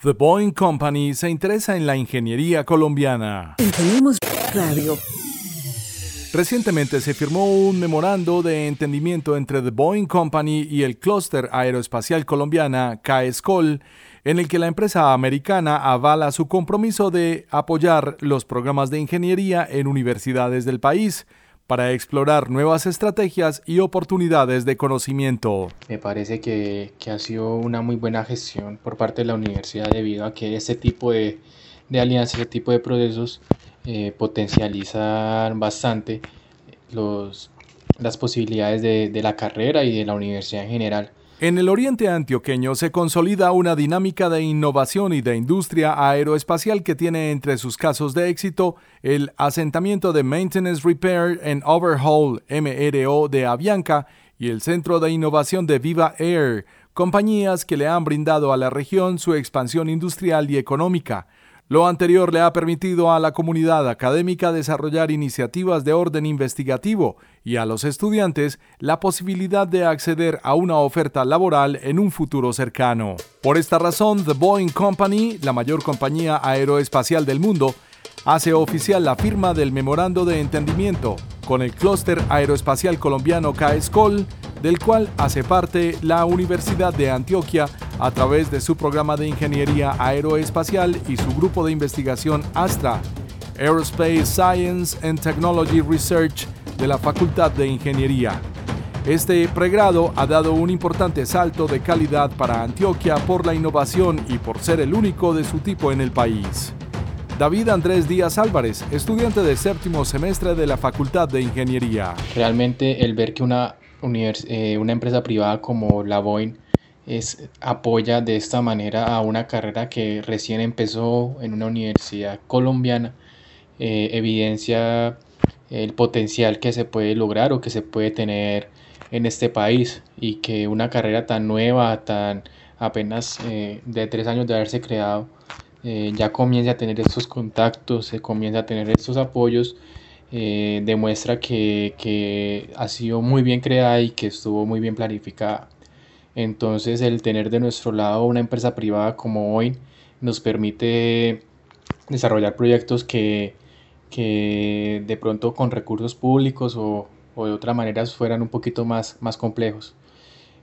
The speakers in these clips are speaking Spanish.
The Boeing Company se interesa en la ingeniería colombiana. Tenemos radio. Recientemente se firmó un memorando de entendimiento entre The Boeing Company y el Clúster Aeroespacial Colombiana, CAESCOL, en el que la empresa americana avala su compromiso de apoyar los programas de ingeniería en universidades del país para explorar nuevas estrategias y oportunidades de conocimiento. Me parece que, ha sido una muy buena gestión por parte de la universidad debido a que este tipo de, de alianzas, este tipo de procesos eh, potencializan bastante los, las posibilidades de, de la carrera y de la universidad en general. En el oriente antioqueño se consolida una dinámica de innovación y de industria aeroespacial que tiene entre sus casos de éxito el asentamiento de Maintenance Repair and Overhaul MRO de Avianca y el Centro de Innovación de Viva Air, compañías que le han brindado a la región su expansión industrial y económica. Lo anterior le ha permitido a la comunidad académica desarrollar iniciativas de orden investigativo y a los estudiantes la posibilidad de acceder a una oferta laboral en un futuro cercano. Por esta razón, The Boeing Company, la mayor compañía aeroespacial del mundo, hace oficial la firma del memorando de entendimiento con el clúster aeroespacial colombiano CAESCOL, del cual hace parte la Universidad de Antioquia a través de su programa de ingeniería aeroespacial y su grupo de investigación ASTRA, Aerospace Science and Technology Research de la Facultad de Ingeniería. Este pregrado ha dado un importante salto de calidad para Antioquia por la innovación y por ser el único de su tipo en el país. David Andrés Díaz Álvarez, estudiante de séptimo semestre de la Facultad de Ingeniería. Realmente el ver que una, eh, empresa privada como la Boeing es, apoya de esta manera a una carrera que recién empezó en una universidad colombiana, eh, evidencia el potencial que se puede lograr o que se puede tener en este país y que una carrera tan nueva, tan apenas eh, de tres años de haberse creado, eh, ya comienza a tener estos contactos, se comienza a tener estos apoyos, demuestra que, que, ha sido muy bien creada y que estuvo muy bien planificada. Entonces el tener de nuestro lado una empresa privada como hoy nos permite desarrollar proyectos que, que de pronto con recursos públicos o, o de otra manera fueran un poquito más, más complejos.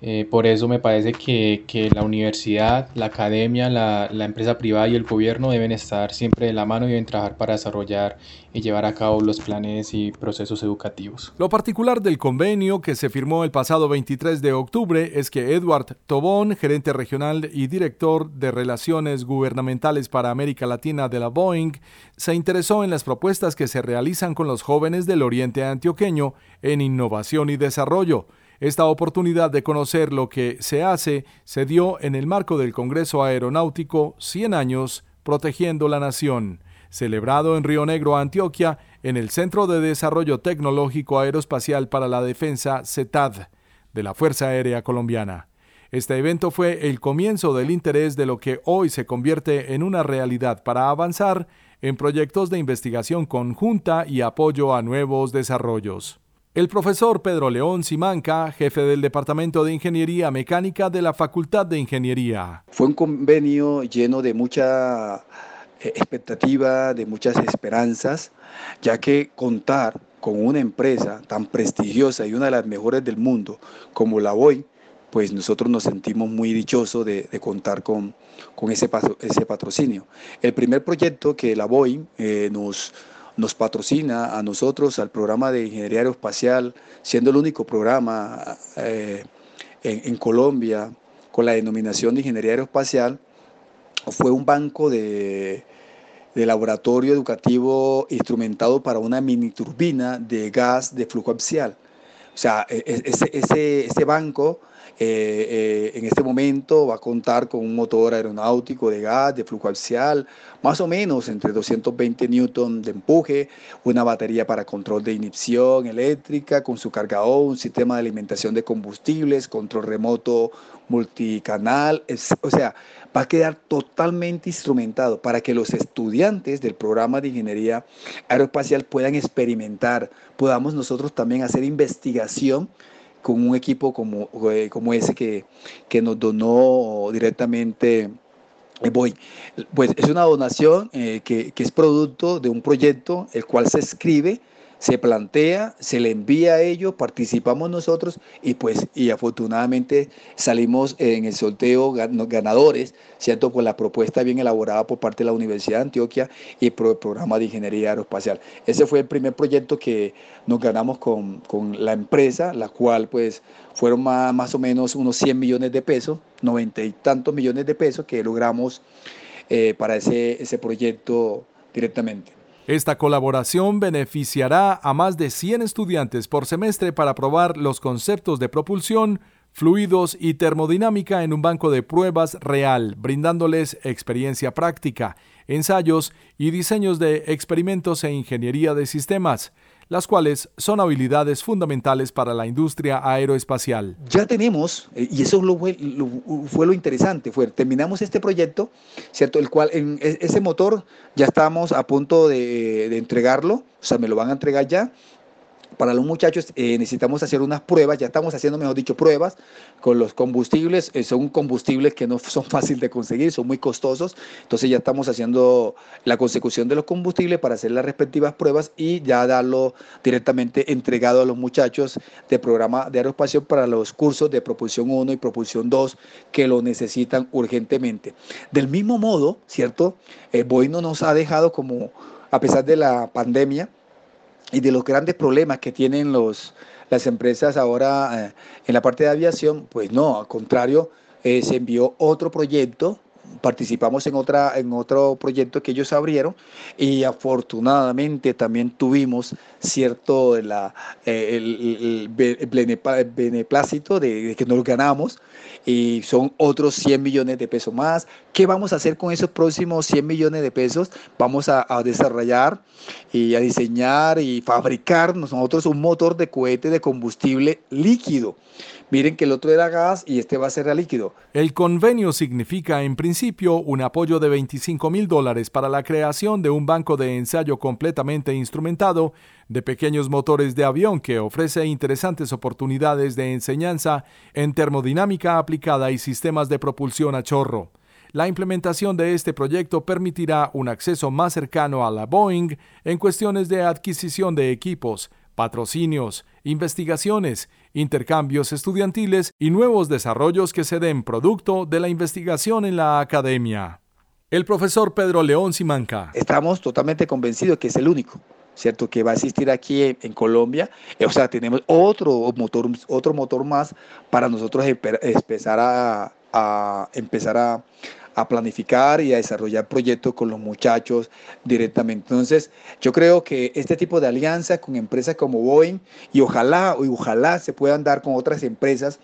Eh, por eso me parece que, que, la universidad, la academia, la, la, empresa privada y el gobierno deben estar siempre de la mano y deben trabajar para desarrollar y llevar a cabo los planes y procesos educativos. Lo particular del convenio que se firmó el pasado 23 de octubre es que Edward Tobón, gerente regional y director de Relaciones Gubernamentales para América Latina de la Boeing, se interesó en las propuestas que se realizan con los jóvenes del Oriente Antioqueño en innovación y desarrollo esta oportunidad de conocer lo que se hace se dio en el marco del Congreso Aeronáutico 100 años protegiendo la nación, celebrado en Río Negro, Antioquia, en el Centro de Desarrollo Tecnológico Aeroespacial para la Defensa CETAD de la Fuerza Aérea Colombiana. Este evento fue el comienzo del interés de lo que hoy se convierte en una realidad para avanzar en proyectos de investigación conjunta y apoyo a nuevos desarrollos. El profesor Pedro León Simanca, jefe del Departamento de Ingeniería Mecánica de la Facultad de Ingeniería. Fue un convenio lleno de mucha eh, expectativa, de muchas esperanzas, ya que contar con una empresa tan prestigiosa y una de las mejores del mundo como la BOI, pues nosotros nos sentimos muy dichosos de, contar con, ese patrocinio. El primer proyecto que la BOI eh, nos nos patrocina a nosotros, al programa de ingeniería aeroespacial, siendo el único programa eh, en, Colombia con la denominación de ingeniería aeroespacial, fue un banco de, laboratorio educativo instrumentado para una mini turbina de gas de flujo axial. O sea, e, e, ese, ese, ese banco eh, eh, en este momento va a contar con un motor aeronáutico de gas, de flujo axial, más o menos entre 220 newton de empuje, una batería para control de inyección eléctrica con su cargador, un sistema de alimentación de combustibles, control remoto multicanal, o sea, va a quedar totalmente instrumentado para que los estudiantes del programa de ingeniería aeroespacial puedan experimentar, podamos nosotros también hacer investigación con un equipo como, eh, como ese que, que nos donó directamente Boeing. Pues es una donación que, que es producto de un proyecto el cual se escribe se plantea, se le envía a ellos, participamos nosotros y pues y afortunadamente salimos en el sorteo ganadores, ¿cierto? Con la propuesta bien elaborada por parte de la Universidad de Antioquia y por el programa de Ingeniería Aeroespacial. Ese fue el primer proyecto que nos ganamos con, la empresa, la cual pues fueron más, más, o menos unos 100 millones de pesos, 90 y tantos millones de pesos que logramos eh, para ese, ese proyecto directamente. Esta colaboración beneficiará a más de 100 estudiantes por semestre para probar los conceptos de propulsión, fluidos y termodinámica en un banco de pruebas real, brindándoles experiencia práctica, ensayos y diseños de experimentos e ingeniería de sistemas las cuales son habilidades fundamentales para la industria aeroespacial. Ya tenemos, eh, y eso fue lo interesante, fue, terminamos este proyecto, ¿cierto? El cual, en e, ese motor ya estamos a punto de entregarlo, o sea, me lo van a entregar ya, para los muchachos eh, necesitamos hacer unas pruebas, ya estamos haciendo, mejor dicho, pruebas con los combustibles. Eh, son combustibles que no son fáciles de conseguir, son muy costosos. Entonces ya estamos haciendo la consecución de los combustibles para hacer las respectivas pruebas y ya darlo directamente entregado a los muchachos del programa de aeroespacio para los cursos de propulsión 1 y propulsión 2 que lo necesitan urgentemente. Del mismo modo, ¿cierto? Eh, Boeing no nos ha dejado como, a pesar de la pandemia, y de los grandes problemas que tienen los, las empresas ahora eh, en la parte de aviación, pues no, al contrario, eh, se envió otro proyecto participamos en, otra, en otro proyecto que ellos abrieron y afortunadamente también tuvimos cierto eh, el, beneplácito de, que nos ganamos y son otros 100 millones de pesos más. ¿Qué vamos a hacer con esos próximos 100 millones de pesos? Vamos a, a desarrollar y a diseñar y fabricar nosotros un motor de cohete de combustible líquido Miren que el otro era gas y este va a ser a líquido. El convenio significa en principio un apoyo de 25 mil dólares para la creación de un banco de ensayo completamente instrumentado de pequeños motores de avión que ofrece interesantes oportunidades de enseñanza en termodinámica aplicada y sistemas de propulsión a chorro. La implementación de este proyecto permitirá un acceso más cercano a la Boeing en cuestiones de adquisición de equipos, patrocinios, investigaciones, intercambios estudiantiles y nuevos desarrollos que se den producto de la investigación en la academia. El profesor Pedro León Simanca. Estamos totalmente convencidos que es el único. ¿cierto? Que va a existir aquí en, Colombia. O sea, tenemos otro motor, otro motor más para nosotros empezar a, a empezar a, a planificar y a desarrollar proyectos con los muchachos directamente. Entonces, yo creo que este tipo de alianzas con empresas como Boeing y ojalá, y ojalá se puedan dar con otras empresas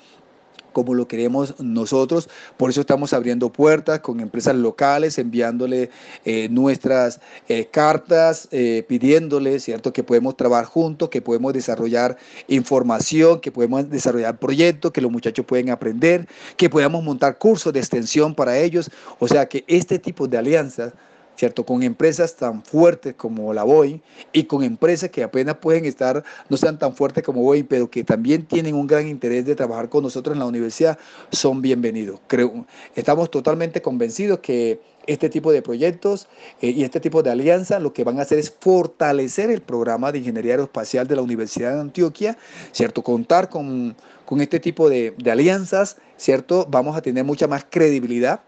como lo queremos nosotros. Por eso estamos abriendo puertas con empresas locales, enviándole eh, nuestras eh, cartas, eh, pidiéndole, ¿cierto?, que podemos trabajar juntos, que podemos desarrollar información, que podemos desarrollar proyectos, que los muchachos pueden aprender, que podamos montar cursos de extensión para ellos. O sea que este tipo de alianzas ¿cierto? Con empresas tan fuertes como la Boeing y con empresas que apenas pueden estar, no sean tan fuertes como Boeing, pero que también tienen un gran interés de trabajar con nosotros en la universidad, son bienvenidos. Creo, estamos totalmente convencidos que este tipo de proyectos eh, y este tipo de alianzas lo que van a hacer es fortalecer el programa de ingeniería aeroespacial de la Universidad de Antioquia, ¿cierto? Contar con, con este tipo de, de alianzas, ¿cierto? Vamos a tener mucha más credibilidad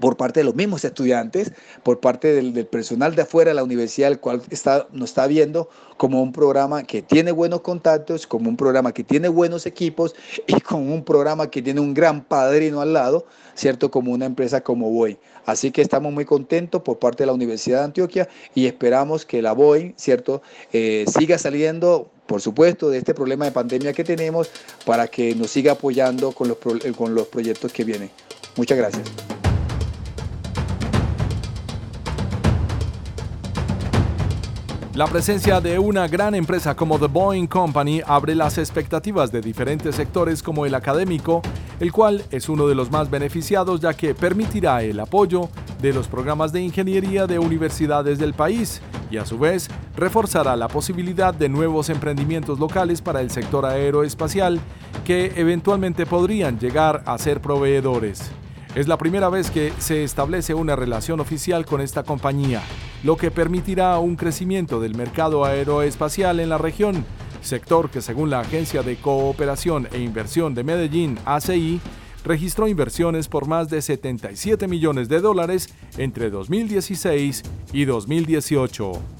por parte de los mismos estudiantes, por parte del, personal de afuera de la universidad, el cual está, nos está viendo como un programa que tiene buenos contactos, como un programa que tiene buenos equipos y como un programa que tiene un gran padrino al lado, ¿cierto? Como una empresa como Boeing. Así que estamos muy contentos por parte de la Universidad de Antioquia y esperamos que la Boeing, ¿cierto? Eh, siga saliendo por supuesto, de este problema de pandemia que tenemos para que nos siga apoyando con los, con los proyectos que vienen. Muchas gracias. La presencia de una gran empresa como The Boeing Company abre las expectativas de diferentes sectores como el académico, el cual es uno de los más beneficiados ya que permitirá el apoyo de los programas de ingeniería de universidades del país y a su vez reforzará la posibilidad de nuevos emprendimientos locales para el sector aeroespacial que eventualmente podrían llegar a ser proveedores. Es la primera vez que se establece una relación oficial con esta compañía, lo que permitirá un crecimiento del mercado aeroespacial en la región, sector que según la Agencia de Cooperación e Inversión de Medellín, ACI, registró inversiones por más de 77 millones de dólares entre 2016 y 2018.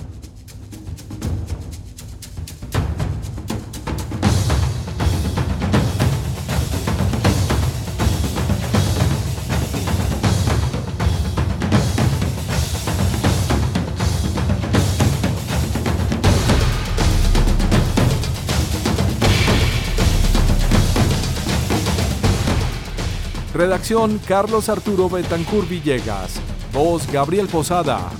Redacción Carlos Arturo Betancur Villegas. Voz Gabriel Posada.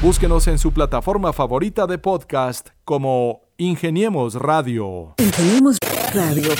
Búsquenos en su plataforma favorita de podcast como Ingeniemos Radio. Ingeniemos Radio.